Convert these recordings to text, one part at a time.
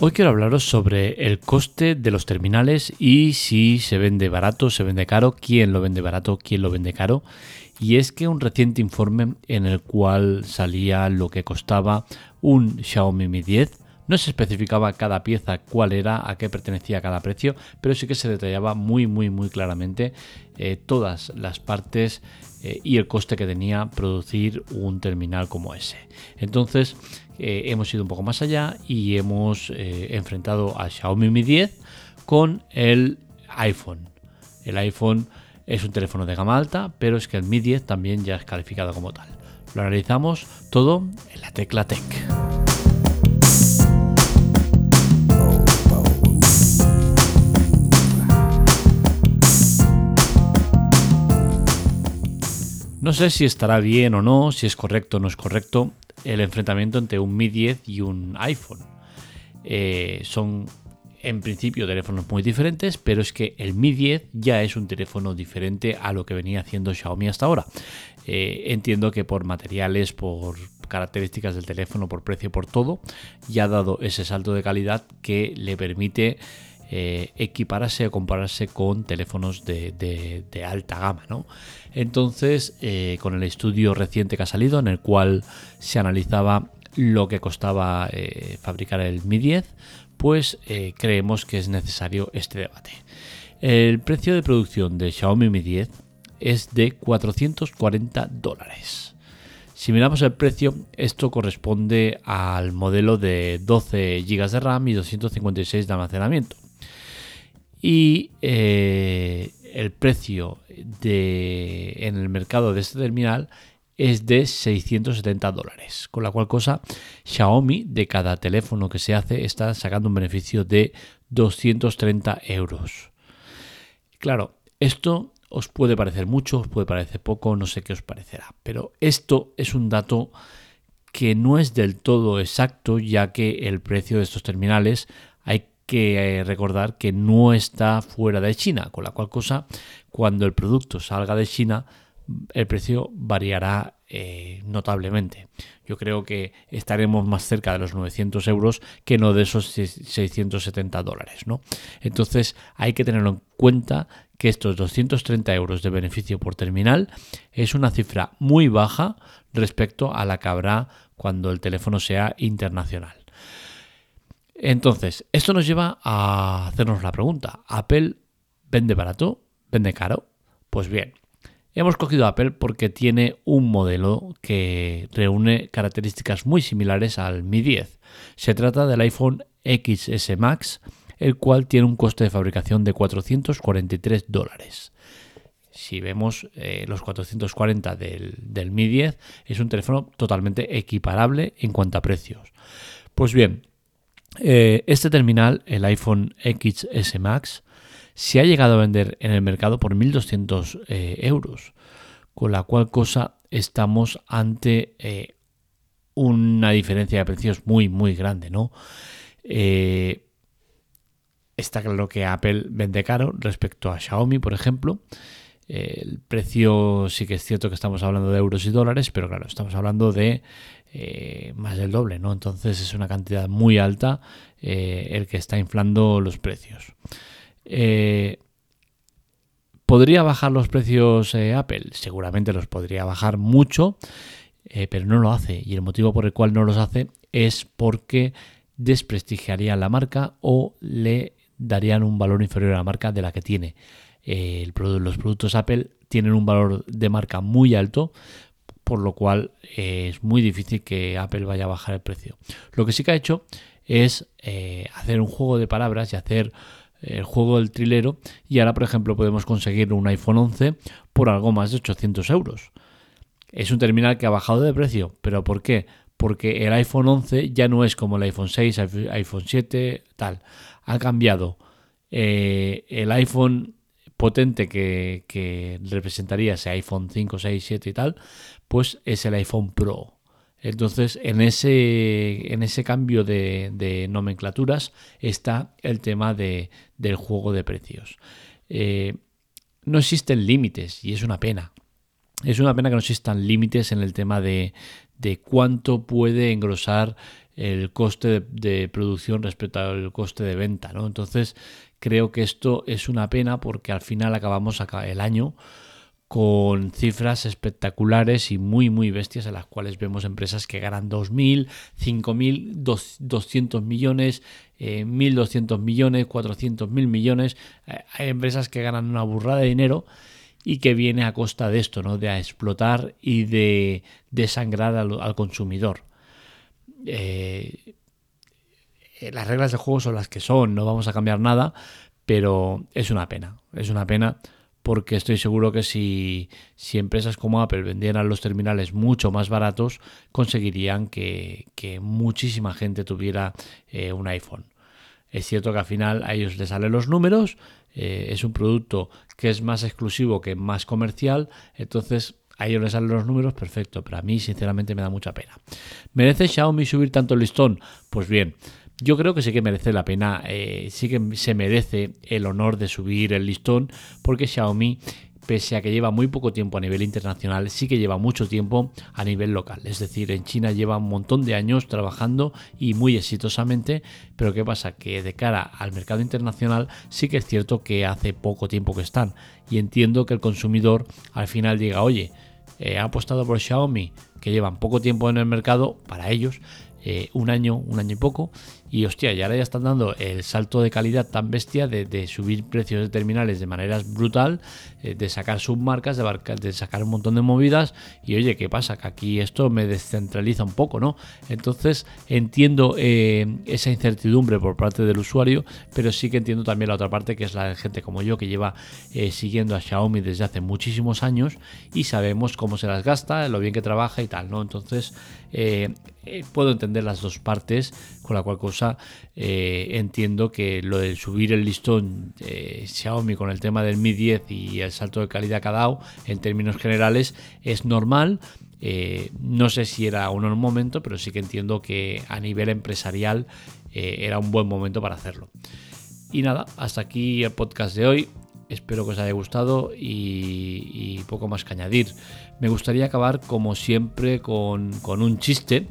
Hoy quiero hablaros sobre el coste de los terminales y si se vende barato, se vende caro, quién lo vende barato, quién lo vende caro. Y es que un reciente informe en el cual salía lo que costaba un Xiaomi Mi 10 no se especificaba cada pieza cuál era, a qué pertenecía cada precio, pero sí que se detallaba muy, muy, muy claramente eh, todas las partes eh, y el coste que tenía producir un terminal como ese. Entonces, eh, hemos ido un poco más allá y hemos enfrentado a Xiaomi Mi 10 con el iPhone. El iPhone es un teléfono de gama alta, pero es que el Mi 10 también ya es calificado como tal. Lo analizamos todo en la tecla Tech. No sé si estará bien o no, si es correcto o no es correcto el enfrentamiento entre un Mi 10 y un iPhone. Eh, son en principio teléfonos muy diferentes, pero es que el Mi 10 ya es un teléfono diferente a lo que venía haciendo Xiaomi hasta ahora. Eh, entiendo que por materiales, por características del teléfono, por precio, por todo, ya ha dado ese salto de calidad que le permite eh, equipararse o compararse con teléfonos de, alta gama. ¿no? Entonces, eh, con el estudio reciente que ha salido, en el cual se analizaba lo que costaba eh, fabricar el Mi 10, pues creemos que es necesario este debate. El precio de producción de Xiaomi Mi 10 es de 440 dólares. Si miramos el precio, esto corresponde al modelo de 12 GB de RAM y 256 de almacenamiento y eh, el precio de, en el mercado de este terminal es de 670 dólares. Con la cual cosa, Xiaomi de cada teléfono que se hace está sacando un beneficio de 230 euros. Claro, esto os puede parecer mucho, os puede parecer poco, no sé qué os parecerá, pero esto es un dato que no es del todo exacto, ya que el precio de estos terminales que eh, recordar que no está fuera de China, con la cual cosa, cuando el producto salga de China, el precio variará eh, notablemente. Yo creo que estaremos más cerca de los 900 euros que no de esos 670 dólares. ¿no? Entonces hay que tenerlo en cuenta que estos 230 euros de beneficio por terminal es una cifra muy baja respecto a la que habrá cuando el teléfono sea internacional. Entonces, esto nos lleva a hacernos la pregunta, ¿Apple vende barato? ¿Vende caro? Pues bien, hemos cogido Apple porque tiene un modelo que reúne características muy similares al Mi 10. Se trata del iPhone XS Max, el cual tiene un coste de fabricación de 443 dólares. Si vemos eh, los 440 del, del Mi 10, es un teléfono totalmente equiparable en cuanto a precios. Pues bien, eh, este terminal, el iPhone XS Max, se ha llegado a vender en el mercado por 1.200 eh, euros, con la cual cosa estamos ante eh, una diferencia de precios muy, muy grande, ¿no? está claro que Apple vende caro respecto a Xiaomi, por ejemplo. El precio sí que es cierto que estamos hablando de euros y dólares, pero claro, estamos hablando de eh, más del doble, ¿no? Entonces es una cantidad muy alta eh, el que está inflando los precios. Eh, ¿Podría bajar los precios Apple? Seguramente los podría bajar mucho, pero no lo hace. Y el motivo por el cual no los hace es porque desprestigiaría la marca o le darían un valor inferior a la marca de la que tiene. Los productos Apple tienen un valor de marca muy alto, por lo cual eh, es muy difícil que Apple vaya a bajar el precio. Lo que sí que ha hecho es eh, hacer un juego de palabras y hacer el juego del trilero y ahora por ejemplo podemos conseguir un iPhone 11 por algo más de 800 euros. Es un terminal que ha bajado de precio, pero ¿por qué? Porque el iPhone 11 ya no es como el iPhone 6, iPhone 7, tal. Ha cambiado. Eh, el iPhone potente que, representaría ese iPhone 5, 6, 7 y tal, pues es el iPhone Pro. Entonces, en ese, en ese cambio de, nomenclaturas está el tema de, del juego de precios. Eh, no existen límites y es una pena. Es una pena que no existan límites en el tema de, de cuánto puede engrosar el coste de, producción respecto al coste de venta. ¿no? Entonces creo que esto es una pena porque al final acabamos el año con cifras espectaculares y muy muy bestias en las cuales vemos empresas que ganan 2.000, 5.000, 200 millones, 1.200 eh, millones, 400.000 millones. Eh, hay empresas que ganan una burrada de dinero y que viene a costa de esto, ¿no? de explotar y de desangrar al, consumidor. Eh, las reglas de juego son las que son, no vamos a cambiar nada, pero es una pena, es una pena porque estoy seguro que si, empresas como Apple vendieran los terminales mucho más baratos, conseguirían que, muchísima gente tuviera eh, un iPhone. Es cierto que al final a ellos les salen los números, eh, es un producto que es más exclusivo que más comercial, entonces a ellos les salen los números, perfecto, pero a mí sinceramente me da mucha pena. ¿Merece Xiaomi subir tanto el listón? Pues bien, yo creo que sí que merece la pena, eh, sí que se merece el honor de subir el listón, porque Xiaomi, pese a que lleva muy poco tiempo a nivel internacional, sí que lleva mucho tiempo a nivel local. Es decir, en China lleva un montón de años trabajando y muy exitosamente, pero ¿qué pasa? Que de cara al mercado internacional sí que es cierto que hace poco tiempo que están. Y entiendo que el consumidor al final diga, oye, eh, ha apostado por Xiaomi, que llevan poco tiempo en el mercado, para ellos, eh, un año, un año y poco, y hostia, y ahora ya están dando el salto de calidad tan bestia de, subir precios de terminales de manera brutal, eh, de sacar submarcas, de, de, sacar un montón de movidas. Y oye, ¿qué pasa? Que aquí esto me descentraliza un poco, ¿no? Entonces entiendo eh, esa incertidumbre por parte del usuario, pero sí que entiendo también la otra parte, que es la de gente como yo, que lleva eh, siguiendo a Xiaomi desde hace muchísimos años y sabemos cómo se las gasta, lo bien que trabaja y tal, ¿no? Entonces puedo entender las dos partes, con la cual cosa eh, entiendo que lo de subir el listón de Xiaomi con el tema del Mi 10 y el salto de calidad que ha dado en términos generales es normal. Eh, no sé si era un momento, pero sí que entiendo que a nivel empresarial eh, era un buen momento para hacerlo. Y nada, hasta aquí el podcast de hoy. Espero que os haya gustado y, poco más que añadir. Me gustaría acabar como siempre con, con un chiste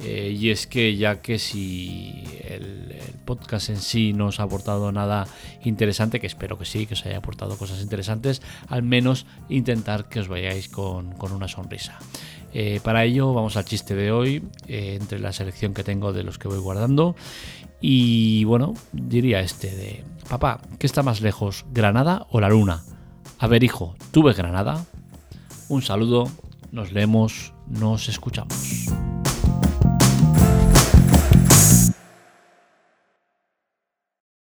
eh, y es que ya que si el, podcast en sí no os ha aportado nada interesante, que espero que sí, que os haya aportado cosas interesantes, al menos intentar que os vayáis con, una sonrisa. Eh, para ello vamos al chiste de hoy, eh, entre la selección que tengo de los que voy guardando. Y bueno, diría este de, papá, ¿qué está más lejos, Granada o la Luna? A ver, hijo, ¿tú ves Granada? Un saludo, nos leemos, nos escuchamos.